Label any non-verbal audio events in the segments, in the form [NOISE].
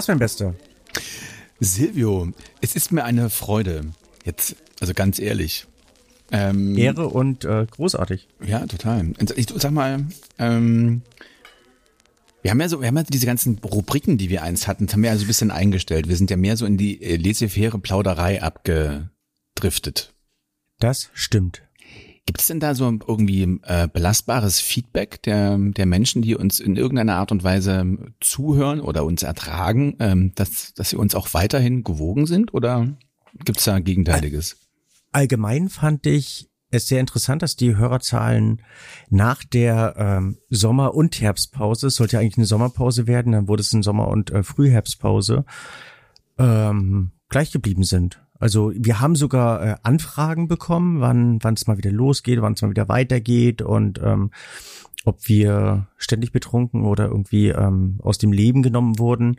Was, mein Bester? Silvio, es ist mir eine Freude. Jetzt, also ganz ehrlich. Ähm, Ehre und äh, großartig. Ja, total. Ich sag mal, ähm, wir haben ja so, wir haben ja diese ganzen Rubriken, die wir eins hatten, haben wir ja so ein bisschen eingestellt. Wir sind ja mehr so in die äh, laissez-faire Plauderei abgedriftet. Das stimmt. Gibt es denn da so irgendwie äh, belastbares Feedback der, der Menschen, die uns in irgendeiner Art und Weise zuhören oder uns ertragen, ähm, dass, dass sie uns auch weiterhin gewogen sind? Oder gibt es da Gegenteiliges? Allgemein fand ich es sehr interessant, dass die Hörerzahlen nach der ähm, Sommer- und Herbstpause, es sollte eigentlich eine Sommerpause werden, dann wurde es eine Sommer- und äh, Frühherbstpause, ähm, gleich geblieben sind. Also wir haben sogar äh, Anfragen bekommen, wann wann es mal wieder losgeht, wann es mal wieder weitergeht und ähm, ob wir ständig betrunken oder irgendwie ähm, aus dem Leben genommen wurden,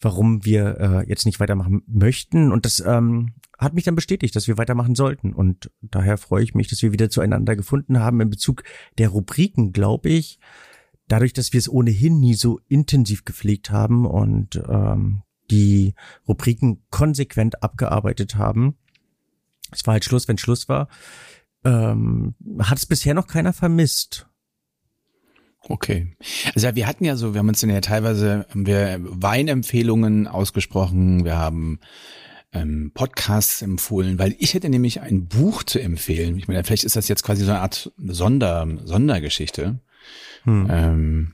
warum wir äh, jetzt nicht weitermachen möchten. Und das ähm, hat mich dann bestätigt, dass wir weitermachen sollten. Und daher freue ich mich, dass wir wieder zueinander gefunden haben in Bezug der Rubriken, glaube ich. Dadurch, dass wir es ohnehin nie so intensiv gepflegt haben und ähm, die Rubriken konsequent abgearbeitet haben. Es war halt Schluss, wenn Schluss war. Ähm, hat es bisher noch keiner vermisst. Okay. Also wir hatten ja so, wir haben uns ja teilweise haben wir Weinempfehlungen ausgesprochen, wir haben ähm, Podcasts empfohlen, weil ich hätte nämlich ein Buch zu empfehlen. Ich meine, vielleicht ist das jetzt quasi so eine Art Sonder, Sondergeschichte. Hm. Ähm,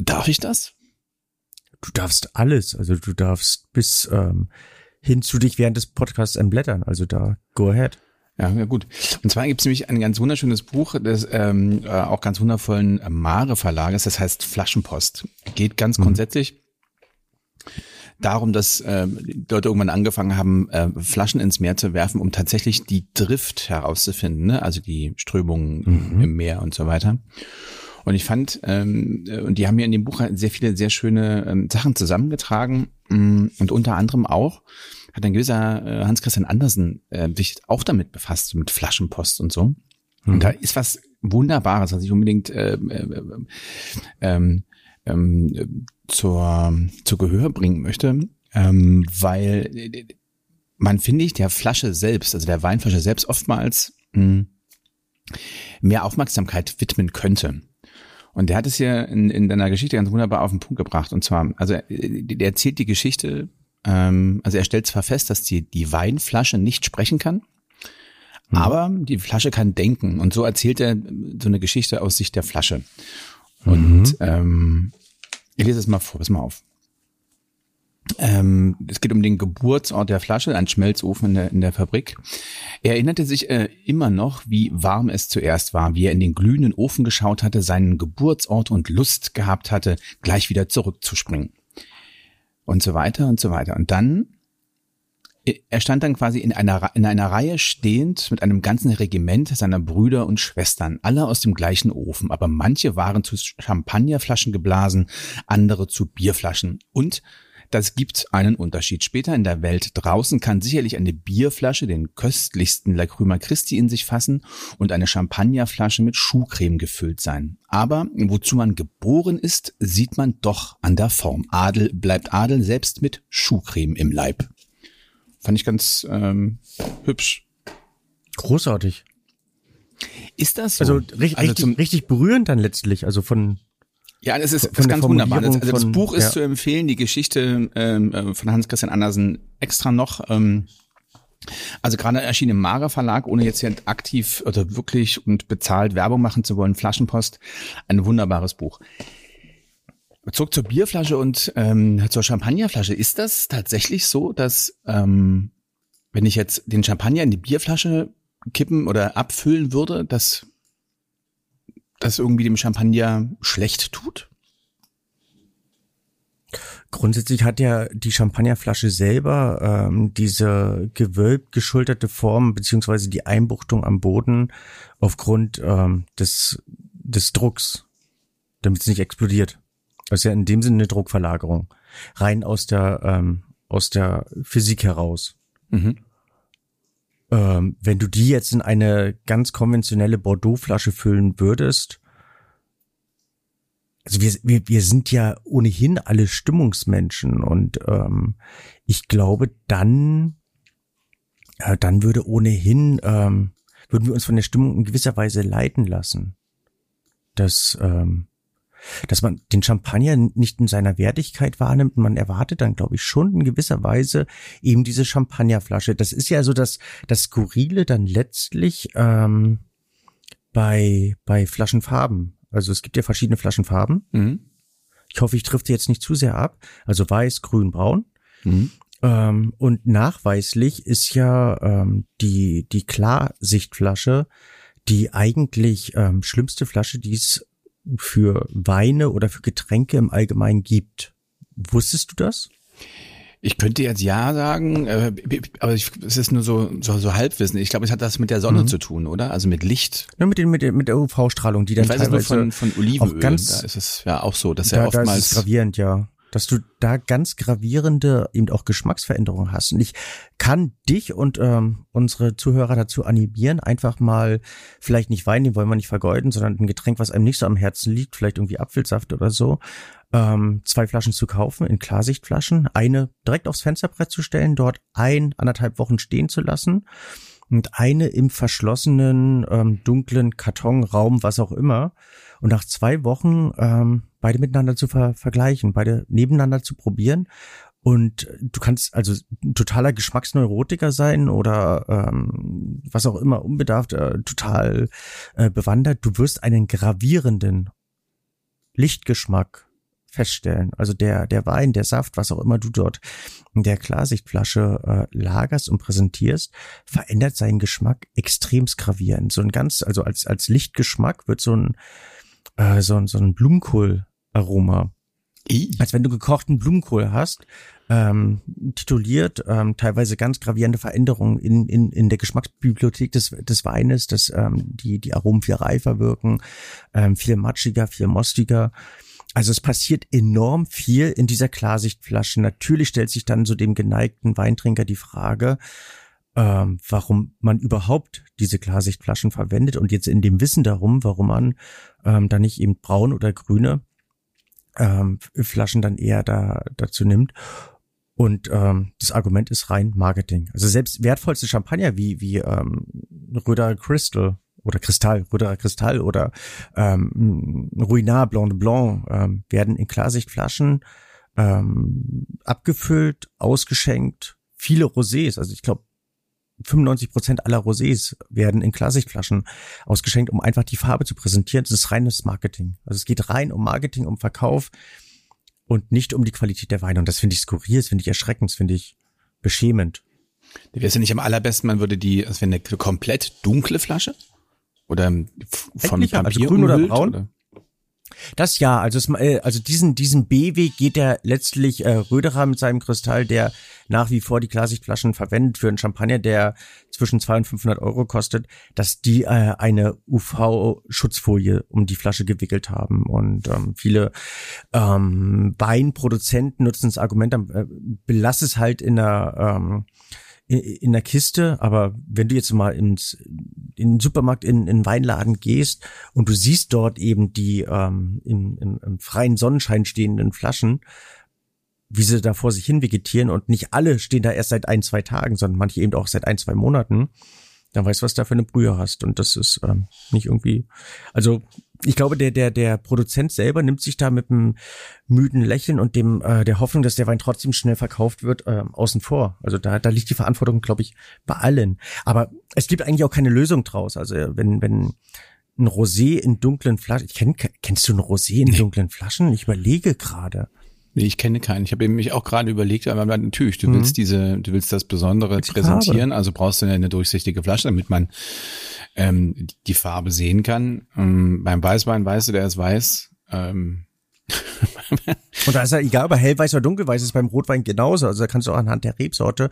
darf ich das? Du darfst alles. Also du darfst bis ähm, hin zu dich während des Podcasts entblättern. Also da, go ahead. Ja, ja gut. Und zwar gibt es nämlich ein ganz wunderschönes Buch des ähm, äh, auch ganz wundervollen Mare Verlages, das heißt Flaschenpost. Geht ganz mhm. grundsätzlich darum, dass äh, Leute irgendwann angefangen haben, äh, Flaschen ins Meer zu werfen, um tatsächlich die Drift herauszufinden, ne? also die Strömungen mhm. im Meer und so weiter. Und ich fand, ähm, äh, und die haben mir in dem Buch sehr viele sehr schöne ähm, Sachen zusammengetragen ähm, und unter anderem auch hat ein gewisser äh, Hans-Christian Andersen äh, sich auch damit befasst, mit Flaschenpost und so. Mhm. Und da ist was Wunderbares, was ich unbedingt äh, äh, ähm, ähm, zur, zur Gehör bringen möchte, ähm, weil man, finde ich, der Flasche selbst, also der Weinflasche selbst oftmals mh, hm, mehr Aufmerksamkeit widmen könnte. Und der hat es hier in, in deiner Geschichte ganz wunderbar auf den Punkt gebracht. Und zwar, also der erzählt die Geschichte, ähm, also er stellt zwar fest, dass die, die Weinflasche nicht sprechen kann, mhm. aber die Flasche kann denken. Und so erzählt er so eine Geschichte aus Sicht der Flasche. Und mhm. ähm, ich lese es mal vor, pass mal auf. Ähm, es geht um den Geburtsort der Flasche, ein Schmelzofen in der, in der Fabrik. Er erinnerte sich äh, immer noch, wie warm es zuerst war, wie er in den glühenden Ofen geschaut hatte, seinen Geburtsort und Lust gehabt hatte, gleich wieder zurückzuspringen. Und so weiter und so weiter. Und dann er stand dann quasi in einer, in einer Reihe stehend mit einem ganzen Regiment seiner Brüder und Schwestern, alle aus dem gleichen Ofen, aber manche waren zu Champagnerflaschen geblasen, andere zu Bierflaschen. Und das gibt einen Unterschied. Später in der Welt draußen kann sicherlich eine Bierflasche den köstlichsten Lacryma Christi in sich fassen und eine Champagnerflasche mit Schuhcreme gefüllt sein. Aber wozu man geboren ist, sieht man doch an der Form. Adel bleibt Adel selbst mit Schuhcreme im Leib. Fand ich ganz ähm, hübsch. Großartig. Ist das so? Also, richtig, also richtig, richtig berührend dann letztlich, also von ja, das ist, das ist ganz wunderbar. Also das Buch ist ja. zu empfehlen, die Geschichte ähm, äh, von Hans Christian Andersen extra noch. Ähm, also gerade erschien im Mara Verlag, ohne jetzt hier aktiv oder wirklich und bezahlt Werbung machen zu wollen, Flaschenpost, ein wunderbares Buch. Zurück zur Bierflasche und ähm, zur Champagnerflasche. Ist das tatsächlich so, dass ähm, wenn ich jetzt den Champagner in die Bierflasche kippen oder abfüllen würde, dass das irgendwie dem Champagner schlecht tut? Grundsätzlich hat ja die Champagnerflasche selber ähm, diese gewölbt geschulterte Form beziehungsweise die Einbuchtung am Boden aufgrund ähm, des, des Drucks, damit es nicht explodiert. Das ist ja in dem Sinne eine Druckverlagerung. Rein aus der, ähm, aus der Physik heraus. Mhm. Ähm, wenn du die jetzt in eine ganz konventionelle Bordeaux-Flasche füllen würdest, also wir, wir, wir sind ja ohnehin alle Stimmungsmenschen und ähm, ich glaube, dann, äh, dann würde ohnehin, ähm, würden wir uns von der Stimmung in gewisser Weise leiten lassen. Das, ähm, dass man den Champagner nicht in seiner Wertigkeit wahrnimmt. Man erwartet dann, glaube ich, schon in gewisser Weise eben diese Champagnerflasche. Das ist ja so das, das Skurrile dann letztlich ähm, bei, bei Flaschenfarben. Also es gibt ja verschiedene Flaschenfarben. Mhm. Ich hoffe, ich trifft jetzt nicht zu sehr ab. Also weiß, grün, braun. Mhm. Ähm, und nachweislich ist ja ähm, die, die Klarsichtflasche die eigentlich ähm, schlimmste Flasche, die es für Weine oder für Getränke im Allgemeinen gibt. Wusstest du das? Ich könnte jetzt ja sagen, äh, aber ich, es ist nur so, so, so Halbwissen. Ich glaube, es hat das mit der Sonne mhm. zu tun, oder? Also mit Licht. Ja, mit, den, mit, der, mit der UV-Strahlung, die dann ich weiß teilweise von, von Olivenöl. Ganz, da ist es ja auch so, dass da, er oftmals. Da ist es gravierend, ja dass du da ganz gravierende eben auch Geschmacksveränderungen hast. Und ich kann dich und ähm, unsere Zuhörer dazu animieren, einfach mal vielleicht nicht Wein, den wollen wir nicht vergeuden, sondern ein Getränk, was einem nicht so am Herzen liegt, vielleicht irgendwie Apfelsaft oder so, ähm, zwei Flaschen zu kaufen in Klarsichtflaschen, eine direkt aufs Fensterbrett zu stellen, dort ein, anderthalb Wochen stehen zu lassen und eine im verschlossenen, ähm, dunklen Kartonraum, was auch immer. Und nach zwei Wochen ähm, beide miteinander zu ver vergleichen, beide nebeneinander zu probieren. Und du kannst also totaler Geschmacksneurotiker sein oder ähm, was auch immer, unbedarft, äh, total äh, bewandert. Du wirst einen gravierenden Lichtgeschmack feststellen. Also der, der Wein, der Saft, was auch immer du dort in der Klarsichtflasche äh, lagerst und präsentierst, verändert seinen Geschmack extremst gravierend. So ein ganz, also als, als Lichtgeschmack wird so ein, äh, so ein, so ein Blumenkohl Aroma. I. Als wenn du gekochten Blumenkohl hast, ähm, tituliert, ähm, teilweise ganz gravierende Veränderungen in, in, in der Geschmacksbibliothek des, des Weines, dass ähm, die, die Aromen viel reifer wirken, ähm, viel matschiger, viel mostiger. Also es passiert enorm viel in dieser Klarsichtflasche. Natürlich stellt sich dann so dem geneigten Weintrinker die Frage, ähm, warum man überhaupt diese Klarsichtflaschen verwendet und jetzt in dem Wissen darum, warum man ähm, da nicht eben braun oder grüne ähm, Flaschen dann eher da dazu nimmt. Und ähm, das Argument ist rein Marketing. Also selbst wertvollste Champagner wie wie ähm, Röder Crystal oder Kristall, Röderer Kristall oder ähm, Ruinard Blanc de Blanc ähm, werden in Klarsichtflaschen ähm, abgefüllt, ausgeschenkt. Viele Rosés, also ich glaube 95 Prozent aller Rosés werden in Klarsichtflaschen ausgeschenkt, um einfach die Farbe zu präsentieren. Das ist reines Marketing. Also es geht rein um Marketing, um Verkauf und nicht um die Qualität der Weine. Und das finde ich skurril, das finde ich erschreckend, das finde ich beschämend. Wäre es ja nicht am allerbesten, man würde die, also wenn eine komplett dunkle Flasche? Oder von Papier also grün oder braun? Oder? Das ja, also es, äh, also diesen diesen B-Weg geht er letztlich äh, Röderer mit seinem Kristall, der nach wie vor die Klarsichtflaschen verwendet für einen Champagner, der zwischen 200 und 500 Euro kostet, dass die äh, eine UV-Schutzfolie um die Flasche gewickelt haben und ähm, viele ähm, Weinproduzenten nutzen das Argument, äh, belass es halt in einer ähm, in der Kiste, aber wenn du jetzt mal ins in den Supermarkt, in, in den Weinladen gehst und du siehst dort eben die ähm, im, im, im freien Sonnenschein stehenden Flaschen, wie sie da vor sich hin vegetieren und nicht alle stehen da erst seit ein, zwei Tagen, sondern manche eben auch seit ein, zwei Monaten, dann weißt du, was da für eine Brühe hast. Und das ist ähm, nicht irgendwie, also ich glaube, der, der, der Produzent selber nimmt sich da mit einem müden Lächeln und dem äh, der Hoffnung, dass der Wein trotzdem schnell verkauft wird, äh, außen vor. Also da, da liegt die Verantwortung, glaube ich, bei allen. Aber es gibt eigentlich auch keine Lösung draus. Also wenn, wenn ein Rosé in dunklen Flaschen, ich kenn, kennst du ein Rosé in dunklen Flaschen? Ich überlege gerade. Nee, ich kenne keinen. Ich habe mich auch gerade überlegt, aber natürlich, du mhm. willst diese, du willst das Besondere die präsentieren, Farbe. also brauchst du eine durchsichtige Flasche, damit man ähm, die Farbe sehen kann. Ähm, beim Weißwein weißt du, der ist weiß. Ähm, [LAUGHS] und da ist ja egal, ob er hellweiß oder dunkelweiß ist beim Rotwein genauso. Also da kannst du auch anhand der Rebsorte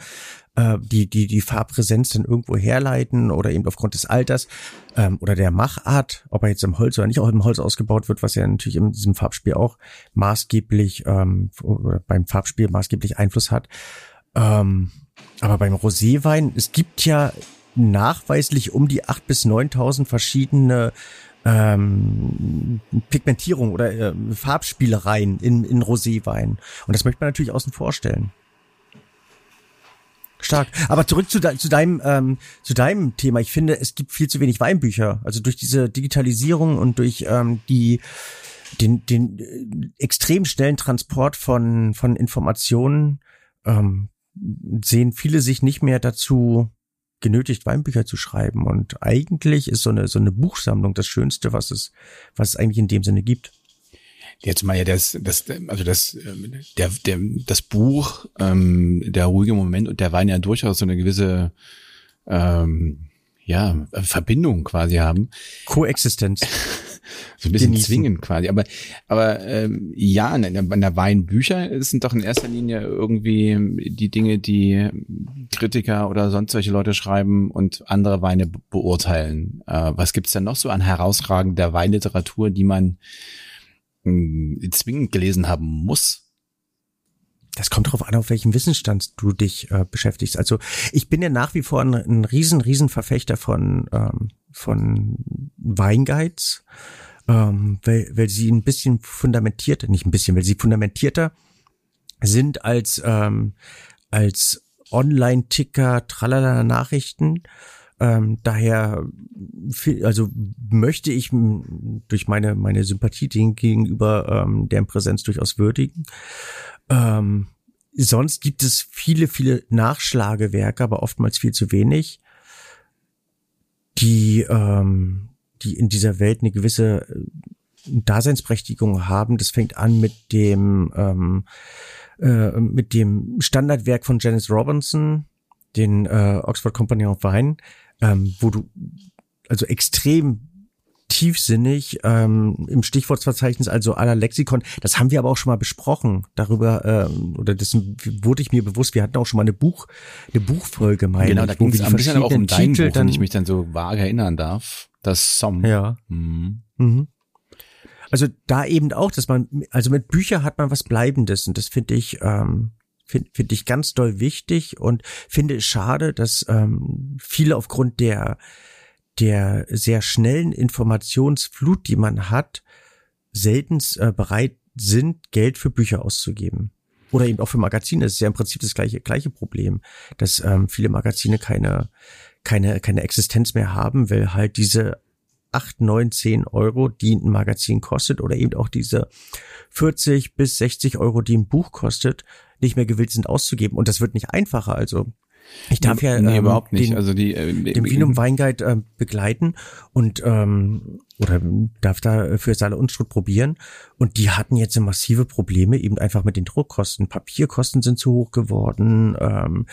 äh, die, die, die Farbpräsenz dann irgendwo herleiten oder eben aufgrund des Alters ähm, oder der Machart, ob er jetzt im Holz oder nicht auch im Holz ausgebaut wird, was ja natürlich in diesem Farbspiel auch maßgeblich ähm, beim Farbspiel maßgeblich Einfluss hat. Ähm, aber beim Roséwein, es gibt ja nachweislich um die acht bis neuntausend verschiedene ähm, Pigmentierung oder äh, Farbspielereien in, in Roséwein. Und das möchte man natürlich außen vorstellen. Stark. Aber zurück zu, de zu deinem ähm, zu deinem Thema. Ich finde, es gibt viel zu wenig Weinbücher. Also durch diese Digitalisierung und durch ähm, die den den äh, extrem schnellen Transport von von Informationen ähm, sehen viele sich nicht mehr dazu genötigt, Weinbücher zu schreiben. Und eigentlich ist so eine, so eine Buchsammlung das Schönste, was es, was es eigentlich in dem Sinne gibt. Jetzt mal ja das, das, also das, der, der, das Buch, ähm, der ruhige Moment und der Wein ja durchaus so eine gewisse, ähm, ja, Verbindung quasi haben. Koexistenz. [LAUGHS] so ein bisschen genießen. zwingend quasi. Aber, aber ähm, ja, in der, in der Weinbücher sind doch in erster Linie irgendwie die Dinge, die Kritiker oder sonst solche Leute schreiben und andere Weine beurteilen. Äh, was gibt's denn noch so an herausragender Weinliteratur, die man mh, zwingend gelesen haben muss? Das kommt darauf an, auf welchem Wissensstand du dich äh, beschäftigst. Also ich bin ja nach wie vor ein, ein riesen, riesen Verfechter von, ähm, von Weinguides, ähm, weil, weil sie ein bisschen fundamentierter, nicht ein bisschen, weil sie fundamentierter sind als, ähm, als Online-Ticker, tralala Nachrichten. Ähm, daher, also möchte ich durch meine meine Sympathie den gegenüber ähm, deren Präsenz durchaus würdigen. Ähm, sonst gibt es viele, viele Nachschlagewerke, aber oftmals viel zu wenig, die, ähm, die in dieser Welt eine gewisse äh, Daseinsberechtigung haben. Das fängt an mit dem, ähm, äh, mit dem Standardwerk von Janice Robinson, den äh, Oxford Company of Wine, ähm, wo du also extrem tiefsinnig ähm, im Stichwortverzeichnis, also aller Lexikon. Das haben wir aber auch schon mal besprochen. Darüber, ähm, oder das wurde ich mir bewusst, wir hatten auch schon mal eine Buch, eine Buchfolge, meine genau, da ging es ein bisschen auch um dein Titel, Buch, dann, wenn ich mich dann so vage erinnern darf. Das Som. Ja. Mhm. Mhm. Also da eben auch, dass man, also mit Bücher hat man was Bleibendes und das finde ich, ähm, finde find ich ganz doll wichtig und finde es schade, dass ähm, viele aufgrund der der sehr schnellen Informationsflut, die man hat, selten äh, bereit sind, Geld für Bücher auszugeben. Oder eben auch für Magazine. Das ist ja im Prinzip das gleiche, gleiche Problem, dass ähm, viele Magazine keine, keine, keine Existenz mehr haben, weil halt diese acht, neun, zehn Euro, die ein Magazin kostet, oder eben auch diese 40 bis 60 Euro, die ein Buch kostet, nicht mehr gewillt sind auszugeben. Und das wird nicht einfacher. Also ich darf ja nee, ähm, überhaupt nicht. Den, also die äh, den Vinum Weinguide äh, begleiten und ähm, oder darf da für Saale Unstrut probieren und die hatten jetzt massive Probleme eben einfach mit den Druckkosten. Papierkosten sind zu hoch geworden, ähm,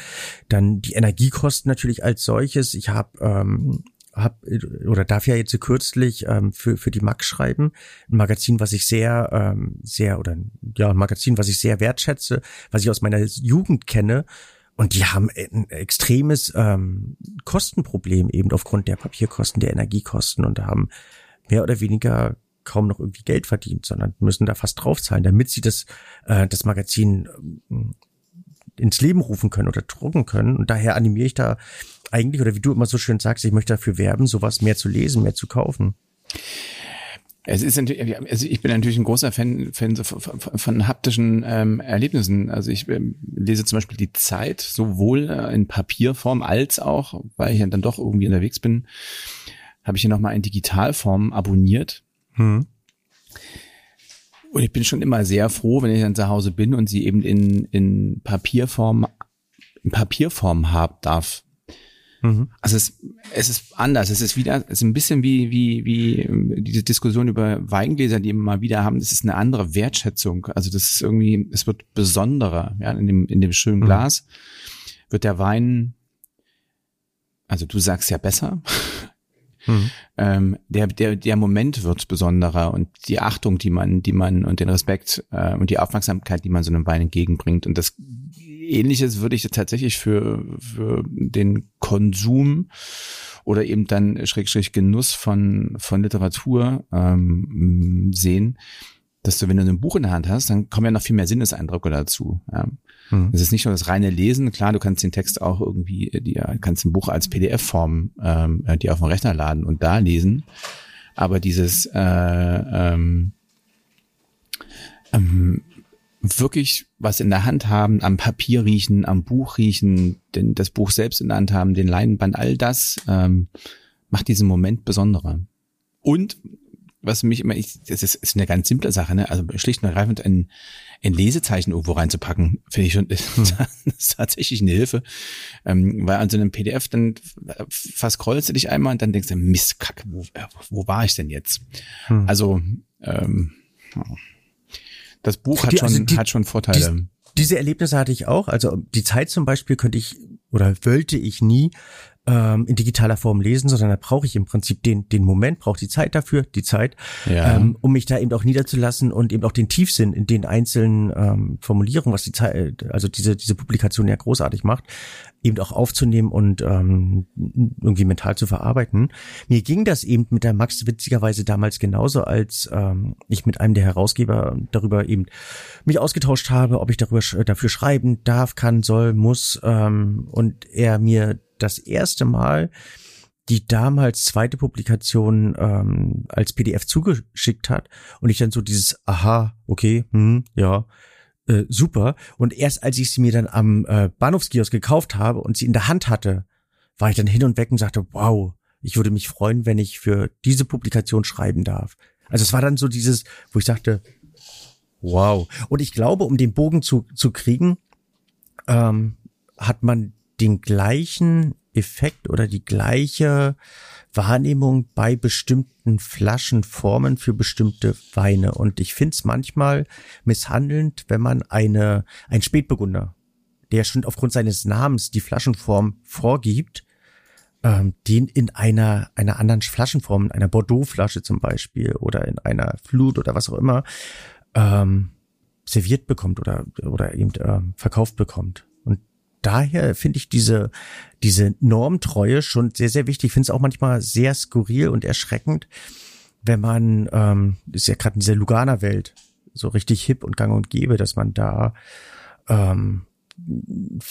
dann die Energiekosten natürlich als solches. Ich habe ähm, hab oder darf ja jetzt kürzlich ähm, für für die Max schreiben, ein Magazin, was ich sehr ähm, sehr oder ja ein Magazin, was ich sehr wertschätze, was ich aus meiner Jugend kenne. Und die haben ein extremes ähm, Kostenproblem eben aufgrund der Papierkosten, der Energiekosten und haben mehr oder weniger kaum noch irgendwie Geld verdient, sondern müssen da fast draufzahlen, damit sie das, äh, das Magazin äh, ins Leben rufen können oder drucken können. Und daher animiere ich da eigentlich, oder wie du immer so schön sagst, ich möchte dafür werben, sowas mehr zu lesen, mehr zu kaufen. Es ist natürlich, also ich bin natürlich ein großer Fan, Fan von, von, von haptischen ähm, Erlebnissen. Also ich ähm, lese zum Beispiel die Zeit sowohl äh, in Papierform als auch, weil ich ja dann doch irgendwie unterwegs bin, habe ich hier nochmal in Digitalform abonniert. Hm. Und ich bin schon immer sehr froh, wenn ich dann zu Hause bin und sie eben in, in Papierform, in Papierform haben darf. Mhm. Also es, es ist anders. Es ist wieder, es ist ein bisschen wie, wie, wie ähm, diese Diskussion über Weingläser, die wir mal wieder haben. Es ist eine andere Wertschätzung. Also das ist irgendwie, es wird besonderer, ja, in dem, in dem schönen mhm. Glas wird der Wein, also du sagst ja besser. Mhm. Ähm, der, der, der Moment wird besonderer und die Achtung, die man, die man und den Respekt äh, und die Aufmerksamkeit, die man so einem Wein entgegenbringt. Und das Ähnliches würde ich tatsächlich für, für den Konsum oder eben dann Schrägstrich Genuss von, von Literatur ähm, sehen, dass du, wenn du ein Buch in der Hand hast, dann kommen ja noch viel mehr Sinneseindrücke dazu. Ja. Mhm. Es ist nicht nur das reine Lesen, klar, du kannst den Text auch irgendwie, die, kannst ein Buch als PDF-Form ähm, die auf dem Rechner laden und da lesen. Aber dieses äh, ähm, ähm, wirklich was in der Hand haben, am Papier riechen, am Buch riechen, denn das Buch selbst in der Hand haben, den Leinenband, all das ähm, macht diesen Moment besonderer. Und was mich immer, ich, das ist, ist eine ganz simple Sache, ne? Also schlicht und ergreifend ein, ein Lesezeichen irgendwo reinzupacken, finde ich schon, [LAUGHS] hm. ist tatsächlich eine Hilfe. Ähm, weil an so einem PDF dann verscrollst du dich einmal und dann denkst du, Mist, Kacke, wo, wo war ich denn jetzt? Hm. Also, ähm, das Buch hat die, schon, also die, hat schon Vorteile. Die, diese Erlebnisse hatte ich auch. Also die Zeit zum Beispiel könnte ich oder wollte ich nie ähm, in digitaler Form lesen, sondern da brauche ich im Prinzip den, den Moment, brauche die Zeit dafür, die Zeit, ja. ähm, um mich da eben auch niederzulassen und eben auch den Tiefsinn in den einzelnen ähm, Formulierungen, was die Zeit, also diese, diese Publikation ja großartig macht, eben auch aufzunehmen und ähm, irgendwie mental zu verarbeiten. Mir ging das eben mit der Max witzigerweise damals genauso, als ähm, ich mit einem der Herausgeber darüber eben mich ausgetauscht habe, ob ich darüber dafür schreiben darf, kann, soll, muss ähm, und er mir das erste Mal die damals zweite Publikation ähm, als PDF zugeschickt hat und ich dann so dieses Aha, okay, hm, ja, äh, super. Und erst als ich sie mir dann am äh, Bahnhofskiosk gekauft habe und sie in der Hand hatte, war ich dann hin und weg und sagte, wow, ich würde mich freuen, wenn ich für diese Publikation schreiben darf. Also es war dann so dieses, wo ich sagte, wow. Und ich glaube, um den Bogen zu, zu kriegen, ähm, hat man den gleichen Effekt oder die gleiche Wahrnehmung bei bestimmten Flaschenformen für bestimmte Weine. Und ich finde es manchmal misshandelnd, wenn man eine, ein Spätburgunder, der schon aufgrund seines Namens die Flaschenform vorgibt, ähm, den in einer, einer anderen Flaschenform, in einer Bordeaux-Flasche zum Beispiel oder in einer Flut oder was auch immer, ähm, serviert bekommt oder, oder eben ähm, verkauft bekommt daher finde ich diese, diese Normtreue schon sehr, sehr wichtig. Ich finde es auch manchmal sehr skurril und erschreckend, wenn man, ähm, ist ja gerade in dieser Lugana-Welt so richtig hip und gang und gäbe, dass man da ähm,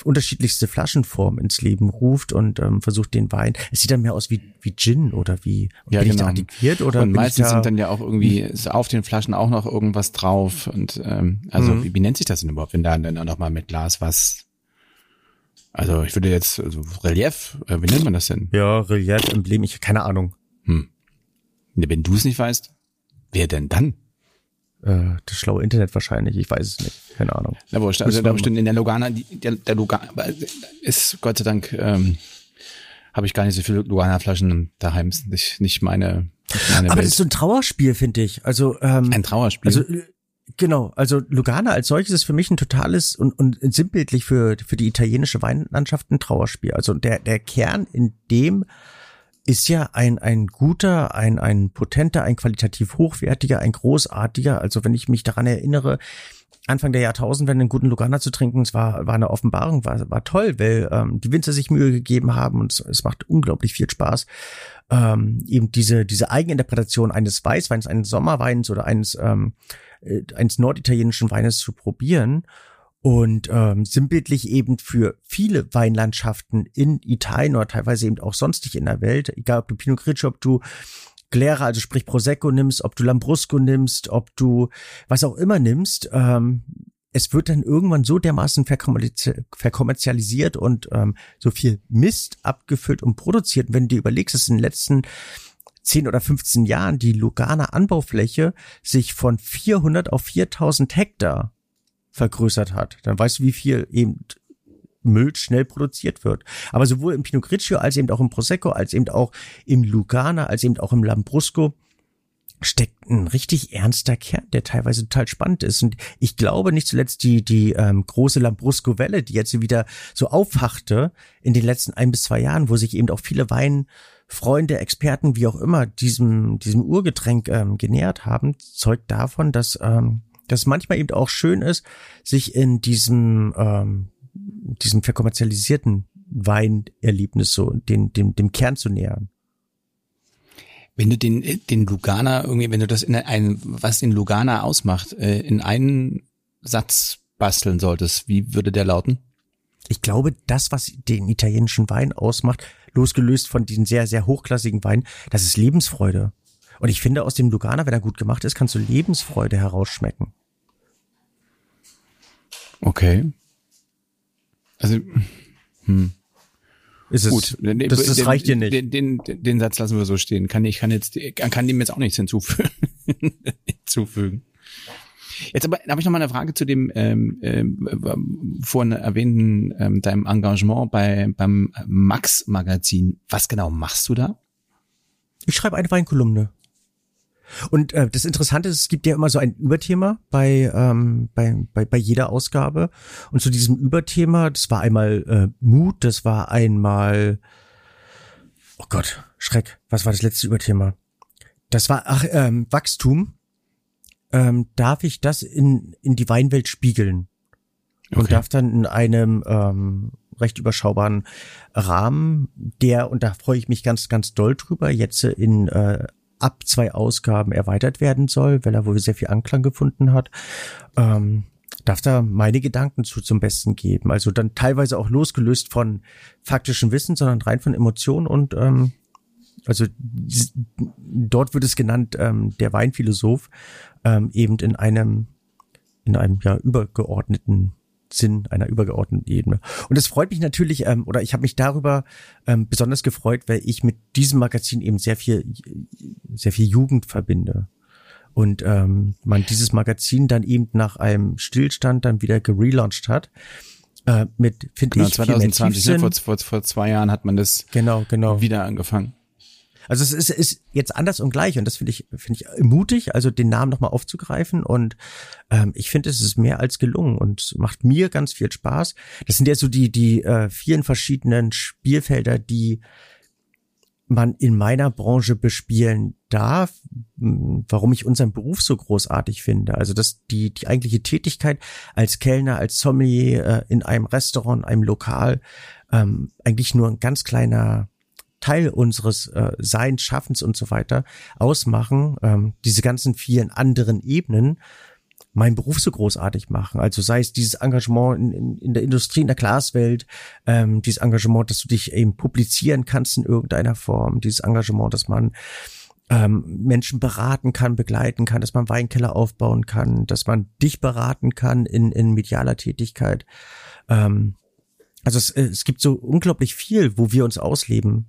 unterschiedlichste Flaschenformen ins Leben ruft und ähm, versucht den Wein. Es sieht dann mehr aus wie, wie Gin oder wie ja, bin genau. ich oder und meistens sind dann ja auch irgendwie ist auf den Flaschen auch noch irgendwas drauf und ähm, also mhm. wie, wie nennt sich das denn überhaupt, wenn da dann auch noch mal mit Glas was also ich würde jetzt, also Relief, äh, wie nennt man das denn? Ja, Relief, Emblem, ich keine Ahnung. Hm. Wenn du es nicht weißt, wer denn dann? Äh, das schlaue Internet wahrscheinlich, ich weiß es nicht, keine Ahnung. Na wurscht, also da bestimmt in der Lugana, der, der Lugana ist Gott sei Dank, ähm, habe ich gar nicht so viele Lugana-Flaschen daheim, nicht, nicht meine, nicht meine Aber Welt. das ist so ein Trauerspiel, finde ich. Also ähm, ein Trauerspiel. Also Genau, also Lugana als solches ist für mich ein totales und, und sinnbildlich für, für die italienische Weinlandschaft ein Trauerspiel. Also der, der Kern in dem ist ja ein, ein guter, ein, ein potenter, ein qualitativ hochwertiger, ein großartiger. Also wenn ich mich daran erinnere, Anfang der Jahrtausendwende einen guten Lugana zu trinken, es war, war eine Offenbarung, war, war toll, weil ähm, die Winzer sich Mühe gegeben haben und es, es macht unglaublich viel Spaß, ähm, eben diese, diese Eigeninterpretation eines Weißweins, eines Sommerweins oder eines ähm, äh, eines norditalienischen Weines zu probieren und ähm, sinnbildlich eben für viele Weinlandschaften in Italien oder teilweise eben auch sonstig in der Welt, egal ob du Pinot Grigio, ob du Glera, also sprich Prosecco nimmst, ob du Lambrusco nimmst, ob du was auch immer nimmst, ähm, es wird dann irgendwann so dermaßen verkommerzialisiert und ähm, so viel Mist abgefüllt und produziert. wenn du dir überlegst, dass in den letzten 10 oder 15 Jahren die Lugana Anbaufläche sich von 400 auf 4000 Hektar vergrößert hat, dann weißt du, wie viel eben Müll schnell produziert wird. Aber sowohl im Pinot Grigio als eben auch im Prosecco, als eben auch im Lugana, als eben auch im Lambrusco steckt ein richtig ernster Kern, der teilweise total spannend ist. Und ich glaube nicht zuletzt die, die ähm, große Lambrusco-Welle, die jetzt wieder so aufhachte in den letzten ein bis zwei Jahren, wo sich eben auch viele Wein Freunde, Experten, wie auch immer, diesem, diesem Urgetränk ähm, genähert haben, zeugt davon, dass ähm, dass manchmal eben auch schön ist, sich in diesem ähm, diesem verkommerzialisierten Weinerlebnis so den, dem, dem Kern zu nähern. Wenn du den, den Lugana irgendwie, wenn du das in einen, was den Lugana ausmacht, äh, in einen Satz basteln solltest, wie würde der lauten? Ich glaube, das, was den italienischen Wein ausmacht, losgelöst von diesen sehr, sehr hochklassigen Weinen, das ist Lebensfreude. Und ich finde, aus dem Lugana, wenn er gut gemacht ist, kannst du Lebensfreude herausschmecken. Okay. Also, hm. Ist es, Gut, das, das den, reicht dir nicht. Den, den, den, Satz lassen wir so stehen. Kann ich kann jetzt kann dem jetzt auch nichts hinzufügen. [LAUGHS] hinzufügen. Jetzt aber habe ich noch mal eine Frage zu dem ähm, ähm, vorhin erwähnten ähm, deinem Engagement bei beim Max Magazin. Was genau machst du da? Ich schreibe eine Weinkolumne. Und äh, das Interessante ist, es gibt ja immer so ein Überthema bei, ähm, bei, bei, bei jeder Ausgabe. Und zu diesem Überthema, das war einmal äh, Mut, das war einmal, oh Gott, Schreck, was war das letzte Überthema? Das war, ach, ähm, Wachstum. Ähm, darf ich das in, in die Weinwelt spiegeln? Okay. Und darf dann in einem ähm, recht überschaubaren Rahmen, der, und da freue ich mich ganz, ganz doll drüber, jetzt in äh, ab zwei Ausgaben erweitert werden soll, weil er wohl sehr viel Anklang gefunden hat. Ähm, darf da meine Gedanken zu zum Besten geben. Also dann teilweise auch losgelöst von faktischem Wissen, sondern rein von Emotionen und ähm, also dort wird es genannt ähm, der Weinphilosoph ähm, eben in einem in einem ja übergeordneten Sinn einer übergeordneten Ebene. Und es freut mich natürlich, ähm, oder ich habe mich darüber ähm, besonders gefreut, weil ich mit diesem Magazin eben sehr viel, sehr viel Jugend verbinde. Und ähm, man dieses Magazin dann eben nach einem Stillstand dann wieder gelauncht hat. Äh, mit, finde genau, ich, 2020, ne, vor, vor, vor zwei Jahren hat man das genau, genau. wieder angefangen. Also es ist, ist jetzt anders und gleich und das finde ich finde ich mutig, also den Namen nochmal aufzugreifen und ähm, ich finde es ist mehr als gelungen und macht mir ganz viel Spaß. Das sind ja so die die äh, vielen verschiedenen Spielfelder, die man in meiner Branche bespielen darf, warum ich unseren Beruf so großartig finde. Also dass die die eigentliche Tätigkeit als Kellner, als Sommelier äh, in einem Restaurant, einem Lokal ähm, eigentlich nur ein ganz kleiner Teil unseres äh, Seins, Schaffens und so weiter ausmachen, ähm, diese ganzen vielen anderen Ebenen meinen Beruf so großartig machen. Also sei es dieses Engagement in, in, in der Industrie, in der Glaswelt, ähm, dieses Engagement, dass du dich eben publizieren kannst in irgendeiner Form, dieses Engagement, dass man ähm, Menschen beraten kann, begleiten kann, dass man Weinkeller aufbauen kann, dass man dich beraten kann in, in medialer Tätigkeit. Ähm, also es, es gibt so unglaublich viel, wo wir uns ausleben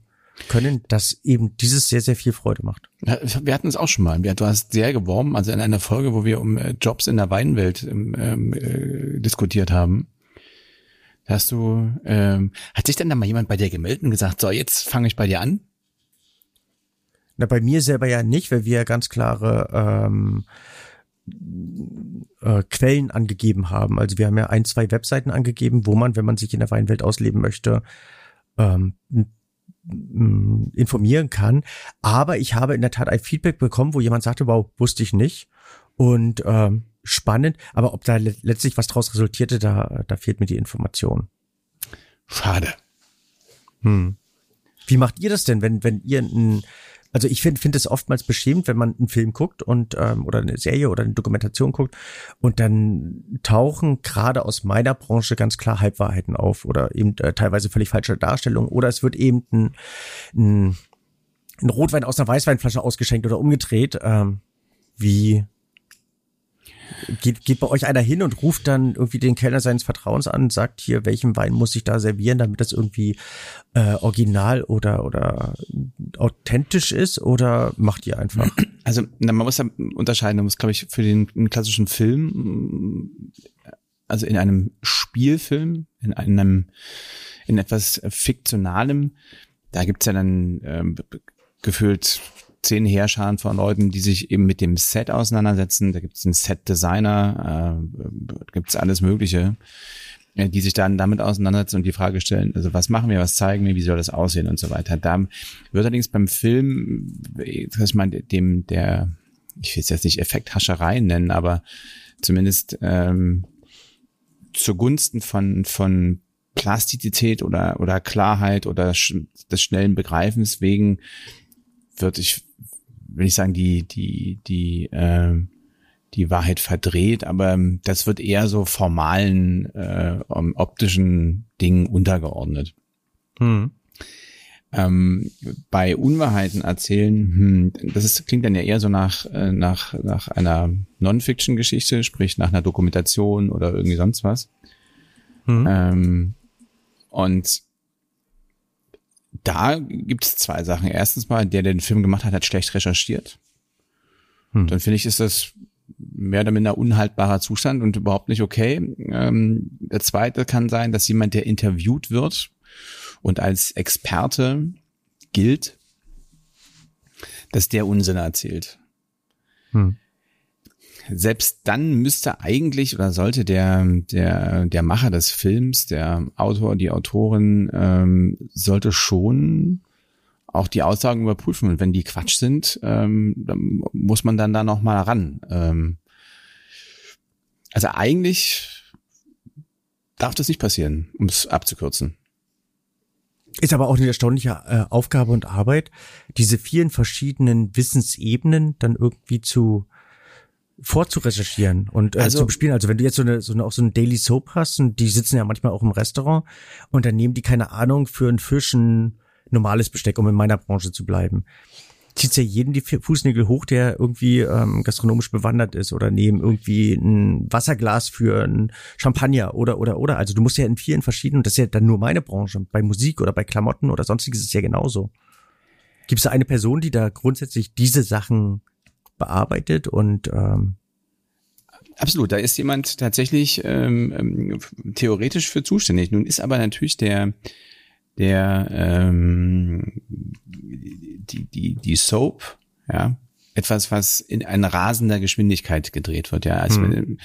können, dass eben dieses sehr, sehr viel Freude macht. Wir hatten es auch schon mal. Du hast sehr geworben, also in einer Folge, wo wir um äh, Jobs in der Weinwelt ähm, ähm, äh, diskutiert haben. Hast du, ähm, hat sich denn da mal jemand bei dir gemeldet und gesagt, so, jetzt fange ich bei dir an? Na, bei mir selber ja nicht, weil wir ja ganz klare ähm, äh, Quellen angegeben haben. Also wir haben ja ein, zwei Webseiten angegeben, wo man, wenn man sich in der Weinwelt ausleben möchte, ähm, informieren kann. Aber ich habe in der Tat ein Feedback bekommen, wo jemand sagte, wow, wusste ich nicht. Und ähm, spannend, aber ob da letztlich was draus resultierte, da, da fehlt mir die Information. Schade. Hm. Wie macht ihr das denn, wenn, wenn ihr ein, also ich finde finde es oftmals beschämend, wenn man einen Film guckt und ähm, oder eine Serie oder eine Dokumentation guckt und dann tauchen gerade aus meiner Branche ganz klar Halbwahrheiten auf oder eben äh, teilweise völlig falsche Darstellungen oder es wird eben ein, ein, ein Rotwein aus einer Weißweinflasche ausgeschenkt oder umgedreht. Ähm, wie geht, geht bei euch einer hin und ruft dann irgendwie den Kellner seines Vertrauens an, sagt hier, welchen Wein muss ich da servieren, damit das irgendwie äh, original oder oder authentisch ist oder macht ihr einfach? Also na, man muss ja unterscheiden, man muss glaube ich für den klassischen Film, also in einem Spielfilm, in einem in etwas fiktionalem, da gibt's ja dann ähm, gefühlt zehn Heerscharen von Leuten, die sich eben mit dem Set auseinandersetzen. Da gibt es einen Set-Designer, äh, gibt es alles Mögliche, äh, die sich dann damit auseinandersetzen und die Frage stellen, also was machen wir, was zeigen wir, wie soll das aussehen und so weiter. Da wird allerdings beim Film, ich meine, dem, der, ich will es jetzt nicht Effekthascherei nennen, aber zumindest ähm, zugunsten von, von Plastizität oder, oder Klarheit oder des schnellen Begreifens wegen wird ich will ich sagen, die, die, die, äh, die Wahrheit verdreht, aber das wird eher so formalen, äh, optischen Dingen untergeordnet. Hm. Ähm, bei Unwahrheiten erzählen, hm, das ist, klingt dann ja eher so nach, äh, nach, nach einer Non-Fiction-Geschichte, sprich nach einer Dokumentation oder irgendwie sonst was. Mhm. Ähm, und da gibt es zwei Sachen. Erstens mal, der, der den Film gemacht hat, hat schlecht recherchiert. Hm. Dann finde ich, ist das mehr oder minder unhaltbarer Zustand und überhaupt nicht okay. Ähm, der zweite kann sein, dass jemand, der interviewt wird und als Experte gilt, dass der Unsinn erzählt. Hm. Selbst dann müsste eigentlich oder sollte der, der, der Macher des Films, der Autor, die Autorin, ähm, sollte schon auch die Aussagen überprüfen. Und wenn die Quatsch sind, ähm, dann muss man dann da noch mal ran. Ähm, also eigentlich darf das nicht passieren, um es abzukürzen. Ist aber auch eine erstaunliche äh, Aufgabe und Arbeit, diese vielen verschiedenen Wissensebenen dann irgendwie zu vorzurecherchieren und äh, also, zu bespielen. Also wenn du jetzt so eine, so eine auch so eine Daily Soap hast und die sitzen ja manchmal auch im Restaurant und dann nehmen die keine Ahnung für einen Fisch ein normales Besteck, um in meiner Branche zu bleiben. Zieht ja jeden die Fußnägel hoch, der irgendwie ähm, gastronomisch bewandert ist oder nehmen irgendwie ein Wasserglas für ein Champagner oder oder oder. Also du musst ja in vielen verschiedenen, das ist ja dann nur meine Branche, bei Musik oder bei Klamotten oder sonstiges ist es ja genauso. Gibt es da eine Person, die da grundsätzlich diese Sachen bearbeitet und ähm, Absolut, da ist jemand tatsächlich ähm, ähm, theoretisch für zuständig. Nun ist aber natürlich der der ähm, die, die, die Soap, ja, etwas, was in einer rasender Geschwindigkeit gedreht wird, ja. Also, hm.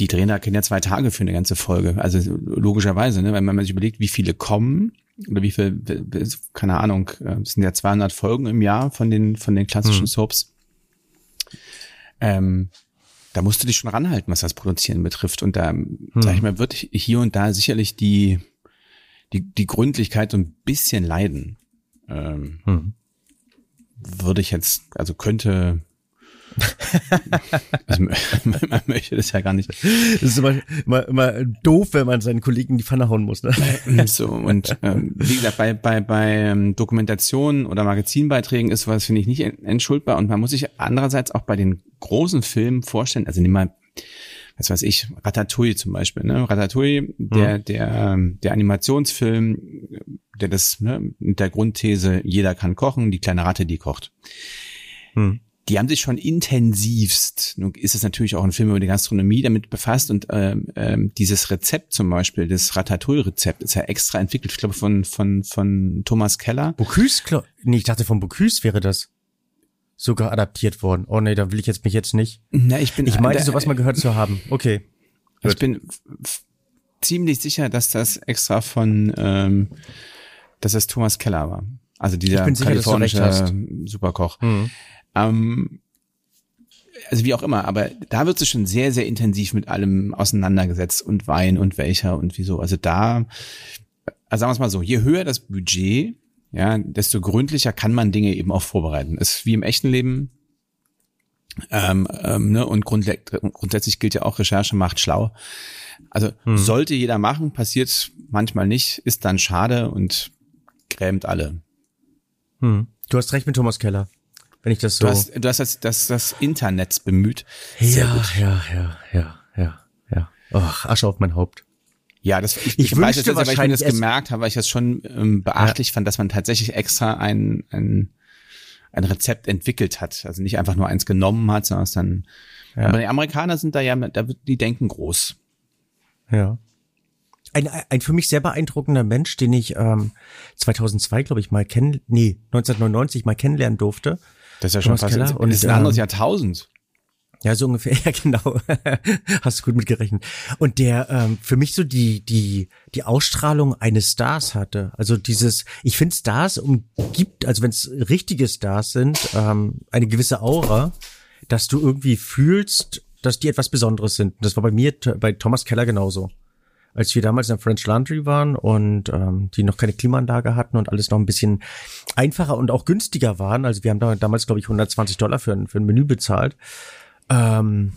Die Trainer kennen ja zwei Tage für eine ganze Folge. Also logischerweise, ne, wenn man sich überlegt, wie viele kommen oder wie viel, keine Ahnung, äh, es sind ja 200 Folgen im Jahr von den von den klassischen hm. Soaps. Ähm, da musst du dich schon ranhalten, was das Produzieren betrifft. Und da, hm. sag ich mal, wird hier und da sicherlich die die, die Gründlichkeit so ein bisschen leiden. Ähm, hm. Würde ich jetzt, also könnte [LAUGHS] also, man möchte das ja gar nicht. Das ist immer, immer, immer doof, wenn man seinen Kollegen die Pfanne hauen muss. Ne? So, und ähm, wie gesagt, bei, bei, bei ähm, Dokumentationen oder Magazinbeiträgen ist sowas, finde ich, nicht entschuldbar. Und man muss sich andererseits auch bei den großen Filmen vorstellen, also nimm mal was weiß ich, Ratatouille zum Beispiel, ne? Ratatouille, der, mhm. der, ähm, der Animationsfilm, der das, ne, mit der Grundthese, jeder kann kochen, die kleine Ratte, die kocht. Mhm. Die haben sich schon intensivst, nun ist es natürlich auch ein Film über die Gastronomie, damit befasst und ähm, ähm, dieses Rezept zum Beispiel, das Ratatouille-Rezept, ist ja extra entwickelt, ich glaube von von von Thomas Keller. Bocuse, nee, ich dachte von Bocuse wäre das sogar adaptiert worden. Oh nee, da will ich jetzt mich jetzt nicht. Na, ich bin. Ich meinte, da, sowas mal gehört zu haben. Okay. Ich Gut. bin ziemlich sicher, dass das extra von, ähm, dass das Thomas Keller war. Also dieser sicher, kalifornische Superkoch. Mhm. Ähm, also wie auch immer, aber da wird sich schon sehr, sehr intensiv mit allem auseinandergesetzt und Wein und welcher und wieso. Also da, also sagen wir es mal so, je höher das Budget, ja, desto gründlicher kann man Dinge eben auch vorbereiten. ist wie im echten Leben. Ähm, ähm, ne? Und grundsätzlich gilt ja auch, Recherche macht schlau. Also hm. sollte jeder machen, passiert manchmal nicht, ist dann schade und grämt alle. Hm. Du hast recht mit Thomas Keller. Wenn ich das so. Du hast, du hast das, das, das Internet bemüht. Sehr ja, gut. ja, ja, ja, ja, ja. Ach, Asche auf mein Haupt. Ja, das, ich, ich, ich weiß jetzt, weil ich mir das gemerkt habe, weil ich das schon ähm, beachtlich ja. fand, dass man tatsächlich extra ein, ein, ein Rezept entwickelt hat. Also nicht einfach nur eins genommen hat, sondern es dann. Ja. Aber die Amerikaner sind da ja, da, die denken groß. Ja. Ein, ein für mich sehr beeindruckender Mensch, den ich ähm, 2002, glaube ich, mal kennen, nee, 1999 mal kennenlernen durfte. Das ist ja schon fast, und, das ist ein anderes Jahrtausend. Ja, so ungefähr, [LAUGHS] ja genau. Hast du gut mitgerechnet. Und der ähm, für mich so die, die, die Ausstrahlung eines Stars hatte. Also dieses, ich finde Stars umgibt, also wenn es richtige Stars sind, ähm, eine gewisse Aura, dass du irgendwie fühlst, dass die etwas Besonderes sind. Das war bei mir, bei Thomas Keller genauso. Als wir damals in der French Laundry waren und ähm, die noch keine Klimaanlage hatten und alles noch ein bisschen einfacher und auch günstiger waren. Also wir haben da damals, glaube ich, 120 Dollar für ein, für ein Menü bezahlt. Ähm,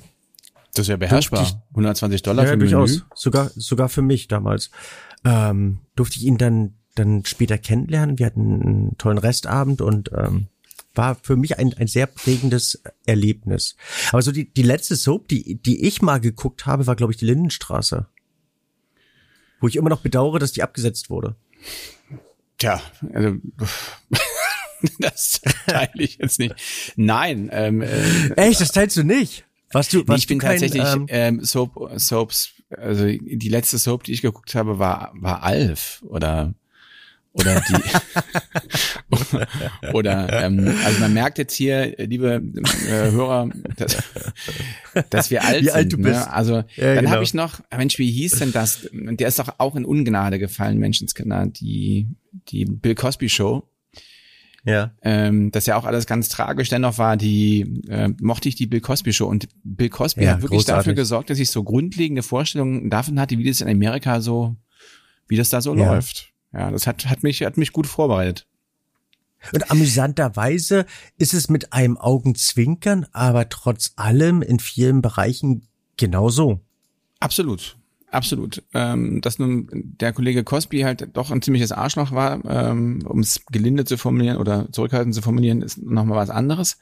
das ist ja beherrschbar. Ich, 120 Dollar ja, für durchaus. Menü. Sogar, sogar für mich damals. Ähm, durfte ich ihn dann dann später kennenlernen. Wir hatten einen tollen Restabend und ähm, war für mich ein, ein sehr prägendes Erlebnis. Aber so die, die letzte Soap, die, die ich mal geguckt habe, war, glaube ich, die Lindenstraße. Wo ich immer noch bedauere, dass die abgesetzt wurde. Tja, also [LAUGHS] das teile ich jetzt nicht. Nein. Ähm, äh, Echt, das teilst du nicht? Was du, was ich bin kein, tatsächlich ähm, ähm, Soap, Soaps, also die letzte Soap, die ich geguckt habe, war, war Alf oder oder die [LAUGHS] oder ähm, also man merkt jetzt hier, liebe äh, Hörer, dass, dass wir alt wie sind. Alt du ne? bist. Also ja, dann genau. habe ich noch, Mensch, wie hieß denn das? Der ist doch auch in Ungnade gefallen, Menschenskinder, die die Bill Cosby Show. Ja. Ähm, das ja auch alles ganz tragisch. Dennoch war die, äh, mochte ich die Bill Cosby Show und Bill Cosby Ja, hat wirklich großartig. dafür gesorgt, dass ich so grundlegende Vorstellungen davon hatte, wie das in Amerika so, wie das da so Ja. läuft. Ja, das hat, hat mich, hat mich gut vorbereitet. Und amüsanterweise ist es mit einem Augenzwinkern, aber trotz allem in vielen Bereichen genauso. Absolut. Absolut. Ähm, dass nun der Kollege Cosby halt doch ein ziemliches Arschloch war, ähm, um es gelinde zu formulieren oder zurückhaltend zu formulieren, ist nochmal was anderes.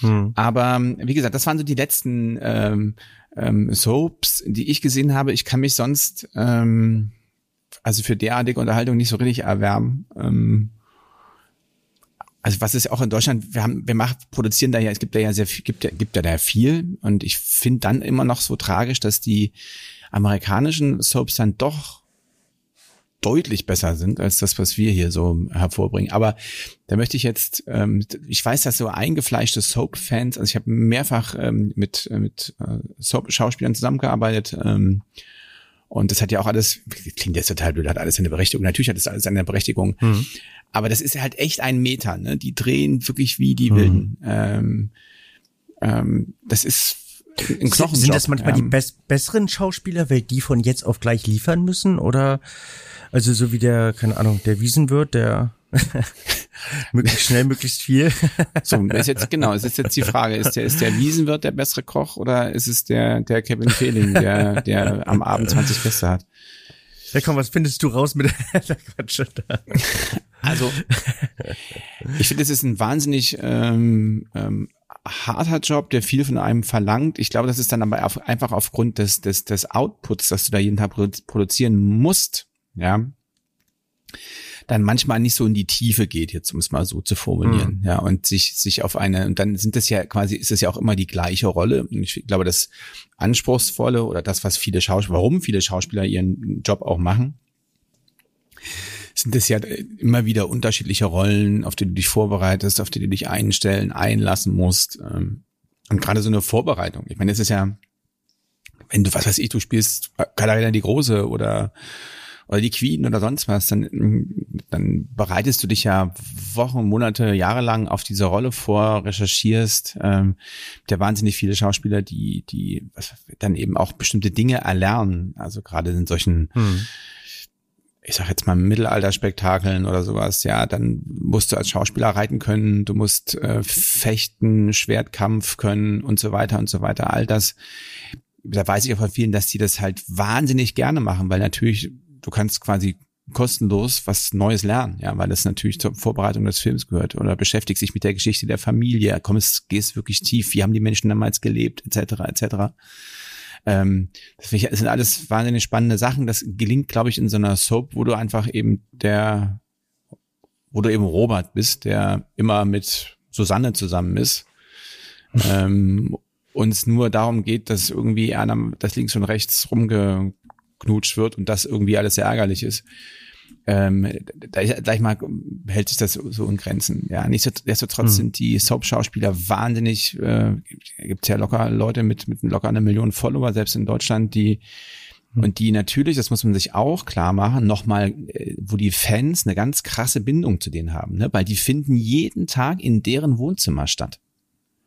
Hm. Aber ähm, wie gesagt, das waren so die letzten ähm, ähm, Soaps, die ich gesehen habe. Ich kann mich sonst ähm, also für derartige Unterhaltung nicht so richtig erwärmen. Ähm, also was ist auch in Deutschland, wir haben, wir machen, produzieren da ja, es gibt da ja sehr viel, gibt gibt ja da viel und ich finde dann immer noch so tragisch, dass die amerikanischen Soaps dann doch deutlich besser sind als das, was wir hier so hervorbringen. Aber da möchte ich jetzt, ähm, ich weiß, dass so eingefleischte Soap-Fans, also ich habe mehrfach ähm, mit mit äh, Soap-Schauspielern zusammengearbeitet. Ähm, und das hat ja auch alles, klingt jetzt total blöd, hat alles eine Berechtigung. Natürlich hat es alles eine Berechtigung. Mhm. Aber das ist halt echt ein Meter, ne? Die drehen wirklich wie die Mhm. Wilden. Ähm, ähm, das ist ein Knochenjob. Sind das manchmal die ähm, bess besseren Schauspieler, weil die von jetzt auf gleich liefern müssen? Oder also so wie der, keine Ahnung, der Wiesenwirt, der [LAUGHS] möglichst schnell, möglichst viel. [LAUGHS] So, ist jetzt genau, ist jetzt die Frage, ist der ist der Wiesenwirt der bessere Koch oder ist es der der Kevin Fehling, der der am Abend 20 Gäste hat? Ja, komm, was findest du raus mit [LAUGHS] der Quatsch da? Also ich finde, es ist ein wahnsinnig ähm, ähm, harter Job, der viel von einem verlangt. Ich glaube, das ist dann aber auf, einfach aufgrund des des des Outputs, dass du da jeden Tag produ- produzieren musst, ja, dann manchmal nicht so in die Tiefe geht, jetzt um es mal so zu formulieren, ja, und sich sich auf eine und dann sind das ja quasi ist es ja auch immer die gleiche Rolle. Und ich glaube, das anspruchsvolle oder das, was viele Schauspieler, warum viele Schauspieler ihren Job auch machen, sind es ja immer wieder unterschiedliche Rollen, auf die du dich vorbereitest, auf die du dich einstellen, einlassen musst. ähm, Und gerade so eine Vorbereitung. Ich meine, es ist ja, wenn du, was weiß ich, du spielst Katharina die Große oder oder die Queen oder sonst was, dann, dann bereitest du dich ja Wochen, Monate, Jahre lang auf diese Rolle vor, recherchierst. Ähm, der wahnsinnig viele Schauspieler, die, die was, dann eben auch bestimmte Dinge erlernen. Also gerade in solchen Hm. ich sag jetzt mal Mittelalterspektakeln oder sowas, ja, dann musst du als Schauspieler reiten können, du musst äh, fechten, Schwertkampf können und so weiter und so weiter. All das, da weiß ich auch von vielen, dass die das halt wahnsinnig gerne machen, weil natürlich du kannst quasi kostenlos was Neues lernen, ja, weil das natürlich zur Vorbereitung des Films gehört oder beschäftigst dich mit der Geschichte der Familie, kommst, gehst wirklich tief, wie haben die Menschen damals gelebt, etc., etc. Ähm, das sind alles wahnsinnig spannende Sachen. Das gelingt, glaube ich, in so einer Soap, wo du einfach eben der, wo du eben Robert bist, der immer mit Susanne zusammen ist. ähm, und es nur darum geht, dass irgendwie einer, das links und rechts rumgeknutscht wird und das irgendwie alles sehr ärgerlich ist. Ähm, da, sag ich mal, hält sich das so in Grenzen. Ja, nichtsdestotrotz Mhm. sind die Soap-Schauspieler wahnsinnig, äh, gibt's ja locker Leute mit, mit locker einer Million Follower, selbst in Deutschland, die und die natürlich, das muss man sich auch klar machen, nochmal, äh, wo die Fans eine ganz krasse Bindung zu denen haben, ne? weil die finden jeden Tag in deren Wohnzimmer statt.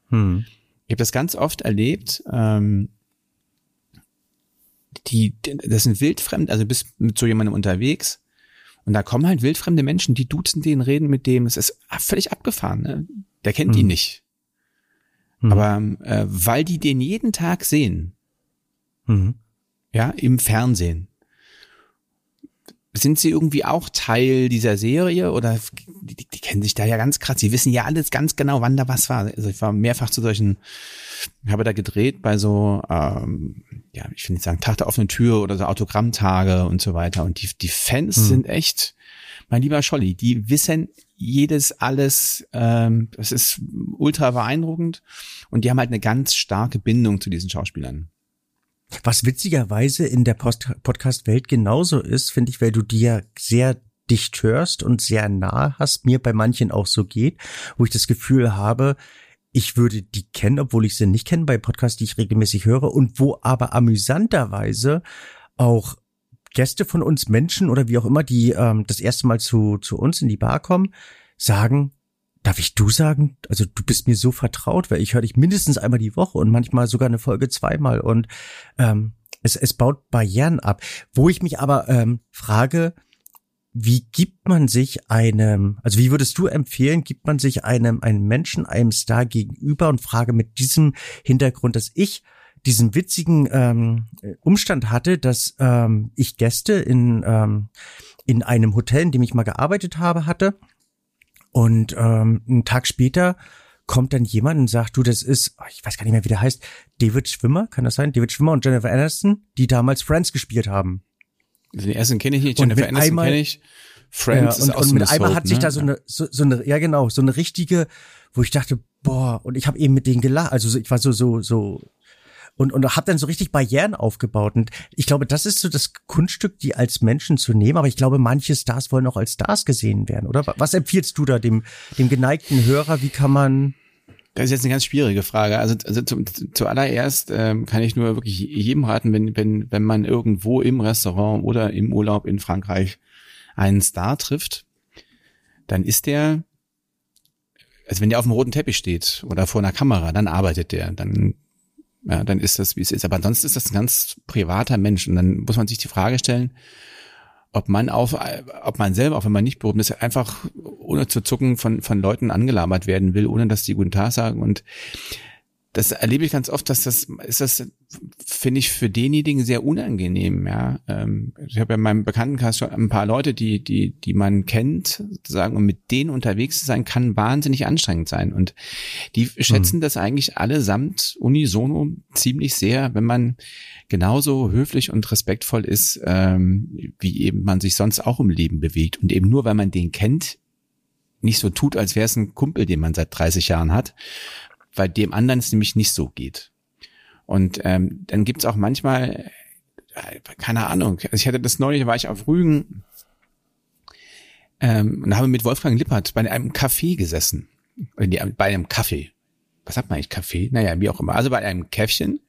Hm. Ich habe das ganz oft erlebt, ähm, die, das sind wildfremd, also bist mit so jemandem unterwegs und da kommen halt wildfremde Menschen, die duzen den, reden mit dem, es ist völlig abgefahren, ne? der kennt die Mhm. nicht. Hm. Aber äh, weil die den jeden Tag sehen, Hm. ja, im Fernsehen, sind sie irgendwie auch Teil dieser Serie oder die, die, kennen sich da ja ganz krass. Sie wissen ja alles ganz genau, wann da was war. Also ich war mehrfach zu solchen, habe da gedreht bei so, ähm, ja, ich will nicht sagen Tag der offenen Tür oder so Autogrammtage und so weiter. Und die, die Fans hm. sind echt, mein lieber Scholli, die wissen jedes alles. Ähm, das ist ultra beeindruckend und die haben halt eine ganz starke Bindung zu diesen Schauspielern. Was witzigerweise in der Podcast-Welt genauso ist, finde ich, weil du dir sehr dicht hörst und sehr nah hast, mir bei manchen auch so geht, wo ich das Gefühl habe, ich würde die kennen, obwohl ich sie nicht kenne bei Podcasts, die ich regelmäßig höre und wo aber amüsanterweise auch Gäste von uns Menschen oder wie auch immer, die ähm, das erste Mal zu, zu uns in die Bar kommen, sagen, darf ich du sagen? Also du bist mir so vertraut, weil ich höre dich mindestens einmal die Woche und manchmal sogar eine Folge zweimal und ähm, es, es baut Barrieren ab. Wo ich mich aber ähm, frage, wie gibt man sich einem, also wie würdest du empfehlen, gibt man sich einem, einem Menschen, einem Star gegenüber und frage mit diesem Hintergrund, dass ich diesen witzigen ähm, Umstand hatte, dass ähm, ich Gäste in, ähm, in einem Hotel, in dem ich mal gearbeitet habe, hatte und ähm, einen Tag später kommt dann jemand und sagt, du, das ist, oh, ich weiß gar nicht mehr, wie der heißt, David Schwimmer, kann das sein? David Schwimmer und Jennifer Aniston, die damals Friends gespielt haben. Also den ersten kenne ich nicht, Jennifer Aniston kenne ich. Friends ja, und, ist auch und mit einmal hat sich ne? da so eine, so, so eine, ja genau, so eine richtige, wo ich dachte, boah, und ich habe eben mit denen gelacht, also ich war so, so, so und, und habe dann so richtig Barrieren aufgebaut. Und ich glaube, das ist so das Kunststück, die als Menschen zu nehmen. Aber ich glaube, manche Stars wollen auch als Stars gesehen werden, oder? Was empfiehlst du da dem, dem geneigten Hörer? Wie kann man das ist jetzt eine ganz schwierige Frage. Also, also zu, zuallererst ähm, kann ich nur wirklich jedem raten, wenn, wenn, wenn man irgendwo im Restaurant oder im Urlaub in Frankreich einen Star trifft, dann ist der, also wenn der auf dem roten Teppich steht oder vor einer Kamera, dann arbeitet der, dann ja, dann ist das, wie es ist. Aber ansonsten ist das ein ganz privater Mensch. Und dann muss man sich die Frage stellen, ob man auf, ob man selber, auch wenn man nicht berufen ist, einfach ohne zu zucken von, von Leuten angelabert werden will, ohne dass die guten Tag sagen. Und das erlebe ich ganz oft, dass das ist das finde ich für denjenigen sehr unangenehm. Ja, ähm, ich habe ja in meinem Bekanntenkreis schon ein paar Leute, die die die man kennt, sagen und mit denen unterwegs zu sein kann wahnsinnig anstrengend sein und die schätzen mhm. das eigentlich allesamt unisono ziemlich sehr, wenn man genauso höflich und respektvoll ist, ähm, wie eben man sich sonst auch im Leben bewegt und eben nur weil man den kennt nicht so tut, als wäre es ein Kumpel, den man seit 30 Jahren hat, weil dem anderen es nämlich nicht so geht. Und ähm, dann gibt's auch manchmal, äh, keine Ahnung, also ich hatte das neulich, war ich auf Rügen ähm, und habe mit Wolfgang Lippert bei einem Café gesessen. Bei einem Kaffee. Was sagt man eigentlich Kaffee? Naja, wie auch immer. Also bei einem Käffchen.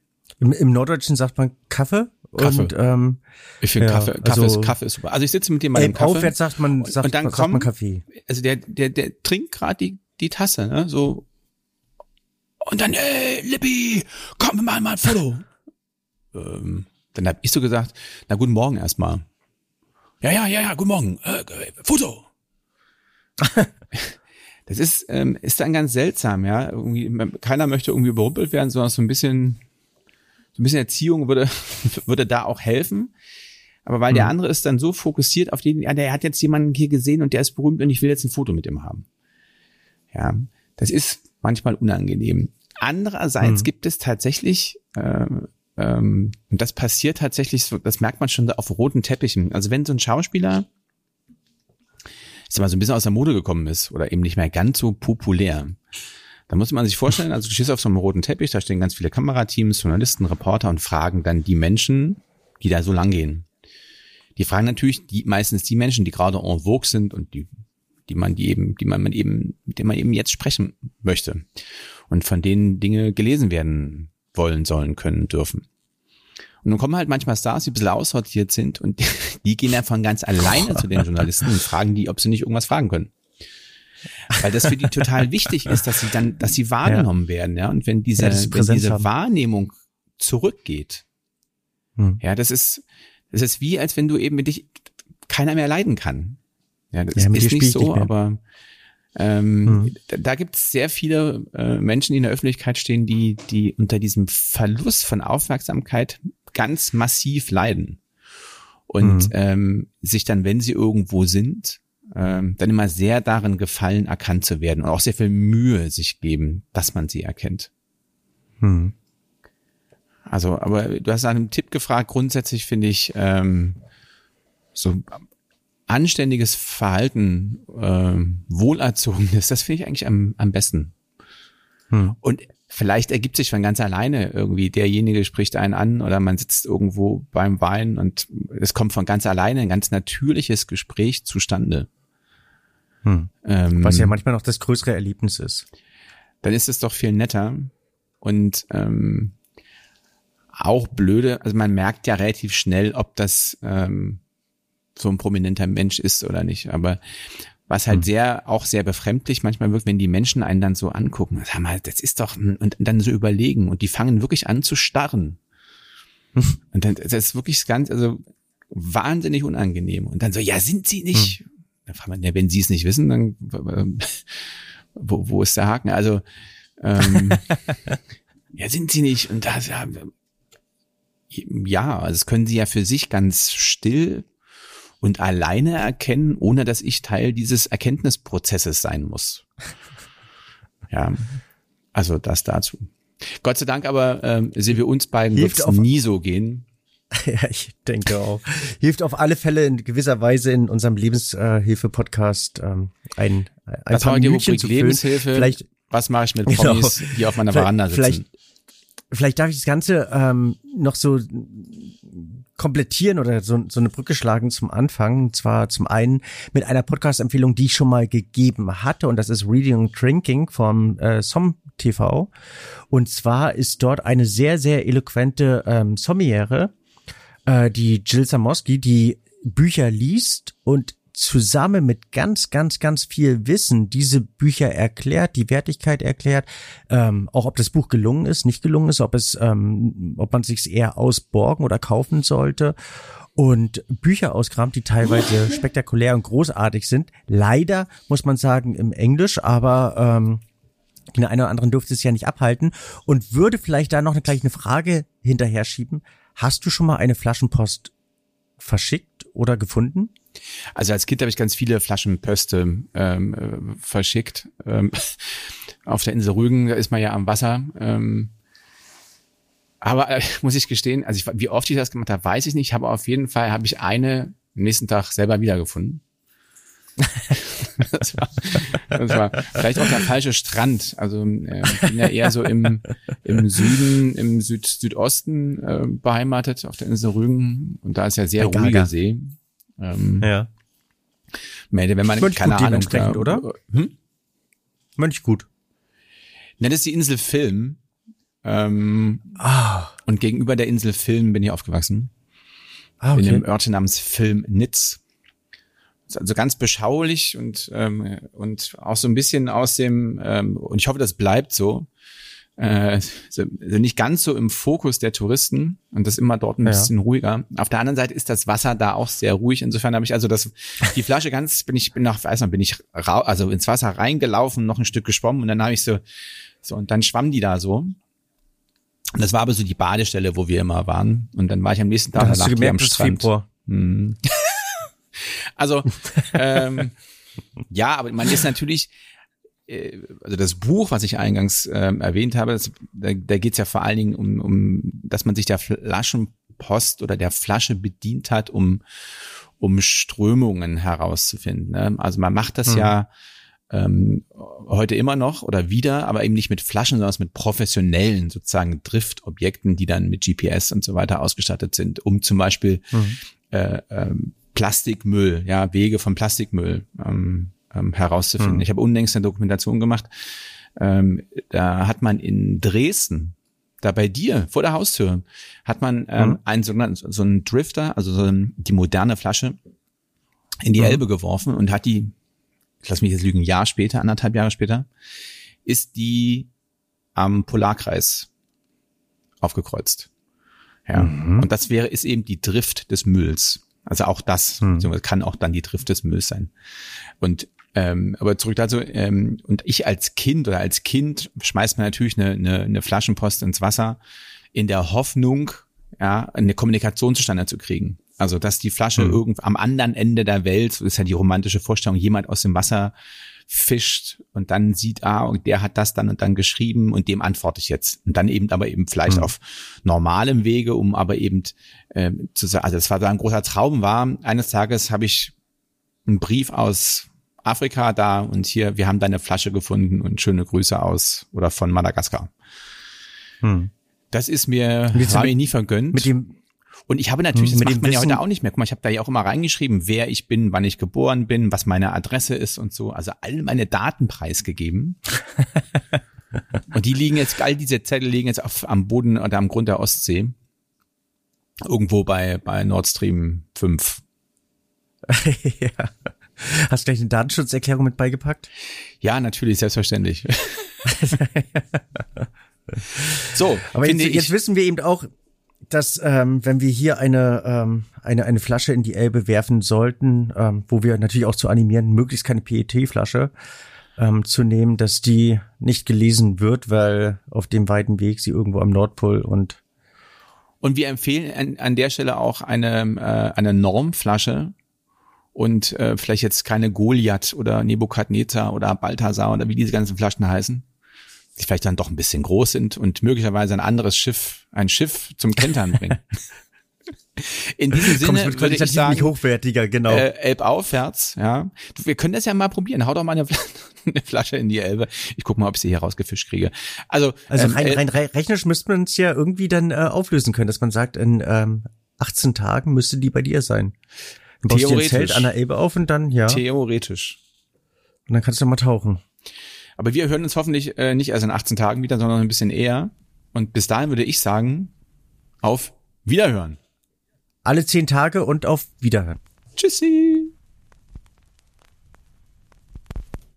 Im, im Norddeutschen sagt man Kaffee. Kaffee. Und, ähm, ich finde ja, Kaffee, Kaffee, also, ist, Kaffee ist super. Also ich sitze mit dem bei dem Kaffee. Aufwärts sagt man, sagt, und dann sagt man Kaffee. Also der, der, der trinkt gerade die, die Tasse, ne? So und dann, ey, Lippi, komm, wir machen mal ein Foto. ähm, dann hab ich so gesagt, na guten Morgen erstmal. Ja, ja, ja, ja, guten Morgen. Äh, Foto. [LAUGHS] das ist, ähm, ist dann ganz seltsam, ja. Irgendwie, keiner möchte irgendwie überrumpelt werden, sondern so ein bisschen, so ein bisschen Erziehung würde, [LAUGHS] würde da auch helfen. Aber weil mhm. der andere ist dann so fokussiert auf den, ja, der hat jetzt jemanden hier gesehen und der ist berühmt und ich will jetzt ein Foto mit ihm haben. Ja, das ist manchmal unangenehm. Andererseits mhm. gibt es tatsächlich, äh, ähm, und das passiert tatsächlich, so, das merkt man schon auf roten Teppichen. Also wenn so ein Schauspieler ich sag mal, so ein bisschen aus der Mode gekommen ist oder eben nicht mehr ganz so populär, dann muss man sich vorstellen, also du stehst auf so einem roten Teppich, da stehen ganz viele Kamerateams, Journalisten, Reporter und fragen dann die Menschen, die da so lang gehen. Die fragen natürlich die, meistens die Menschen, die gerade en vogue sind und die die man die eben, die man eben, mit denen man eben jetzt sprechen möchte und von denen Dinge gelesen werden wollen, sollen, können, dürfen. Und nun kommen halt manchmal Stars, die ein bisschen aussortiert sind und [LAUGHS] die gehen dann von ganz alleine zu den Journalisten und fragen die, ob sie nicht irgendwas fragen können. Weil das für die total wichtig ist, dass sie dann, dass sie wahrgenommen ja. werden, ja. Und wenn diese, ja, wenn diese Wahrnehmung zurückgeht, hm. ja, das ist, das ist wie, als wenn du eben mit dich keiner mehr leiden kann. Ja, das ja, ist nicht so, aber ähm, mhm. da, da gibt es sehr viele äh, Menschen, die in der Öffentlichkeit stehen, die, die unter diesem Verlust von Aufmerksamkeit ganz massiv leiden. und mhm. ähm, sich dann, wenn sie irgendwo sind, ähm, dann immer sehr darin gefallen, erkannt zu werden und auch sehr viel Mühe sich geben, dass man sie erkennt. Mhm. Also, aber du hast nach einem Tipp gefragt. Grundsätzlich finde ich ähm, so anständiges Verhalten, ähm, wohlerzogenes, das finde ich eigentlich am, am besten. Hm. Und vielleicht ergibt sich von ganz alleine irgendwie, derjenige spricht einen an oder man sitzt irgendwo beim Wein und es kommt von ganz alleine ein ganz natürliches Gespräch zustande. Hm. Ähm, Was ja manchmal noch das größere Erlebnis ist. Dann ist es doch viel netter und ähm, auch blöde, also man merkt ja relativ schnell, ob das ähm, so ein prominenter Mensch ist oder nicht. Aber was halt hm. sehr, auch sehr befremdlich manchmal wirkt, wenn die Menschen einen dann so angucken, sag mal, das ist doch, und dann so überlegen und die fangen wirklich an zu starren. [LAUGHS] Und dann, das ist wirklich ganz, also wahnsinnig unangenehm. Und dann so, ja, sind sie nicht? Hm. Dann fragt man, ja, wenn sie es nicht wissen, dann, [LAUGHS] wo, wo ist der Haken? Also, ähm, [LAUGHS] ja, sind sie nicht? Und das, ja, ja, also das können sie ja für sich ganz still und alleine erkennen, ohne dass ich Teil dieses Erkenntnisprozesses sein muss. [LAUGHS] Ja, also das dazu. Gott sei Dank aber ähm, sehen wir uns beiden wird es nie so gehen. [LAUGHS] Ja, ich denke auch. Hilft auf alle Fälle in gewisser Weise in unserem Lebenshilfe-Podcast ähm, ein, ein das paar Minütchen zu Lebenshilfe. Vielleicht, was mache ich mit [LAUGHS] genau. Promis, genau. die auf meiner Veranda sitzen? Vielleicht, vielleicht darf ich das Ganze ähm, noch so komplettieren oder so, so eine Brücke schlagen zum Anfang. Und zwar zum einen mit einer Podcast-Empfehlung, die ich schon mal gegeben hatte. Und das ist Reading and Drinking vom äh, Som TV. Und zwar ist dort eine sehr, sehr eloquente ähm, Sommeliere, äh, die Jill Samoski, die Bücher liest und zusammen mit ganz, ganz, ganz viel Wissen diese Bücher erklärt, die Wertigkeit erklärt, ähm, auch ob das Buch gelungen ist, nicht gelungen ist, ob es, ähm, ob man sich eher ausborgen oder kaufen sollte und Bücher auskramt, die teilweise [LAUGHS] spektakulär und großartig sind. Leider muss man sagen im Englisch, aber ähm, den einen oder anderen dürfte es ja nicht abhalten und würde vielleicht da noch eine, gleich eine Frage hinterher schieben. Hast du schon mal eine Flaschenpost verschickt oder gefunden? Also als Kind habe ich ganz viele Flaschenpöste ähm, äh, verschickt. Ähm, [LAUGHS] auf der Insel Rügen, da ist man ja am Wasser. Ähm, aber äh, [LAUGHS] muss ich gestehen, also ich, wie oft ich das gemacht habe, weiß ich nicht. Aber auf jeden Fall habe ich eine am nächsten Tag selber wiedergefunden. [LAUGHS] das, war, das war vielleicht auch der falsche Strand. Also äh, ich bin ja eher so im, im Süden, im Süd, Südosten äh, beheimatet, auf der Insel Rügen. Und da ist ja sehr ruhiger See. Ähm, ja. Melde, wenn man Mönch keine Ahnung entsprechend, oder? Hm? Mönch gut. Das ist die Insel Film. Ähm, ah. Und gegenüber der Insel Film bin ich aufgewachsen. Ah, okay. In einem Örtchen namens Film Nitz. Also ganz beschaulich und, ähm, und auch so ein bisschen aus dem, ähm, und ich hoffe, das bleibt so, äh, sind nicht ganz so im Fokus der Touristen und das immer dort ein ja. bisschen ruhiger. Auf der anderen Seite ist das Wasser da auch sehr ruhig. Insofern habe ich also das die Flasche ganz bin ich bin nach weiß noch bin ich rau, also ins Wasser reingelaufen, noch ein Stück geschwommen und dann habe ich so so und dann schwamm die da so. Und das war aber so die Badestelle, wo wir immer waren und dann war ich am nächsten Tag da gemerkt, am Strand. Februar. Hm. [LAUGHS] also ähm, ja, aber man ist natürlich also das Buch, was ich eingangs ähm, erwähnt habe, das, da, da geht es ja vor allen Dingen um, um, dass man sich der Flaschenpost oder der Flasche bedient hat, um, um Strömungen herauszufinden. Ne? Also man macht das mhm. ja ähm, heute immer noch oder wieder, aber eben nicht mit Flaschen, sondern mit professionellen sozusagen Driftobjekten, die dann mit GPS und so weiter ausgestattet sind, um zum Beispiel mhm. äh, ähm, Plastikmüll, ja, Wege von Plastikmüll ähm, ähm, herauszufinden. Mhm. Ich habe unlängst eine Dokumentation gemacht. Ähm, da hat man in Dresden, da bei dir vor der Haustür, hat man ähm, mhm. einen sogenannten so einen Drifter, also so ein, die moderne Flasche in die mhm. Elbe geworfen und hat die, lass mich jetzt lügen, ein Jahr später, anderthalb Jahre später, ist die am Polarkreis aufgekreuzt. Ja. Mhm. Und das wäre, ist eben die Drift des Mülls. Also auch das mhm. kann auch dann die Drift des Mülls sein. Und ähm, aber zurück dazu, ähm, und ich als Kind oder als Kind schmeißt man natürlich eine, eine, eine Flaschenpost ins Wasser in der Hoffnung, ja, eine Kommunikation zustande zu kriegen. Also, dass die Flasche mhm. irgend am anderen Ende der Welt, so ist ja die romantische Vorstellung, jemand aus dem Wasser fischt und dann sieht, ah, und der hat das dann und dann geschrieben und dem antworte ich jetzt. Und dann eben aber eben vielleicht mhm. auf normalem Wege, um aber eben äh, zu sagen, also das war da ein großer Traum war. Eines Tages habe ich einen Brief aus Afrika da und hier, wir haben deine Flasche gefunden und schöne Grüße aus oder von Madagaskar. Hm. Das ist mir, war mir nie vergönnt. Mit dem, und ich habe natürlich, das macht man ja heute auch nicht mehr. Guck mal, ich habe da ja auch immer reingeschrieben, wer ich bin, wann ich geboren bin, was meine Adresse ist und so. Also all meine Daten preisgegeben. [LAUGHS] und die liegen jetzt, all diese Zettel liegen jetzt auf, am Boden oder am Grund der Ostsee. Irgendwo bei, bei Nord Stream 5. [LAUGHS] ja. [LAUGHS] Hast du gleich eine Datenschutzerklärung mit beigepackt? Ja, natürlich, selbstverständlich. [LAUGHS] so, aber jetzt, jetzt wissen wir eben auch, dass ähm, wenn wir hier eine, ähm, eine, eine Flasche in die Elbe werfen sollten, ähm, wo wir natürlich auch zu animieren, möglichst keine PET-Flasche ähm, zu nehmen, dass die nicht gelesen wird, weil auf dem weiten Weg sie irgendwo am Nordpol und und wir empfehlen an, an der Stelle auch eine, äh, eine Normflasche und äh, vielleicht jetzt keine Goliath oder Nebukadnezar oder Balthasar oder wie diese ganzen Flaschen heißen, die vielleicht dann doch ein bisschen groß sind und möglicherweise ein anderes Schiff, ein Schiff zum Kentern bringen. [LAUGHS] In diesem Sinne Komm, würde ich sagen, hochwertiger, genau. Äh, Elbaufwärts, ja. Wir können das ja mal probieren. Hau doch mal eine, [LAUGHS] eine Flasche in die Elbe. Ich guck mal, ob ich sie hier rausgefischt kriege. Also, also ähm, rein, rein, rein rechnerisch müsste man es ja irgendwie dann äh, auflösen können, dass man sagt, in ähm, 18 Tagen müsste die bei dir sein. Theoretisch. Dir ein Zelt an der Elbe auf und dann, ja. Theoretisch. Und dann kannst du mal tauchen. Aber wir hören uns hoffentlich äh, nicht erst in 18 Tagen wieder, sondern ein bisschen eher. Und bis dahin würde ich sagen, auf Wiederhören. Alle zehn Tage und auf Wiederhören. Tschüssi.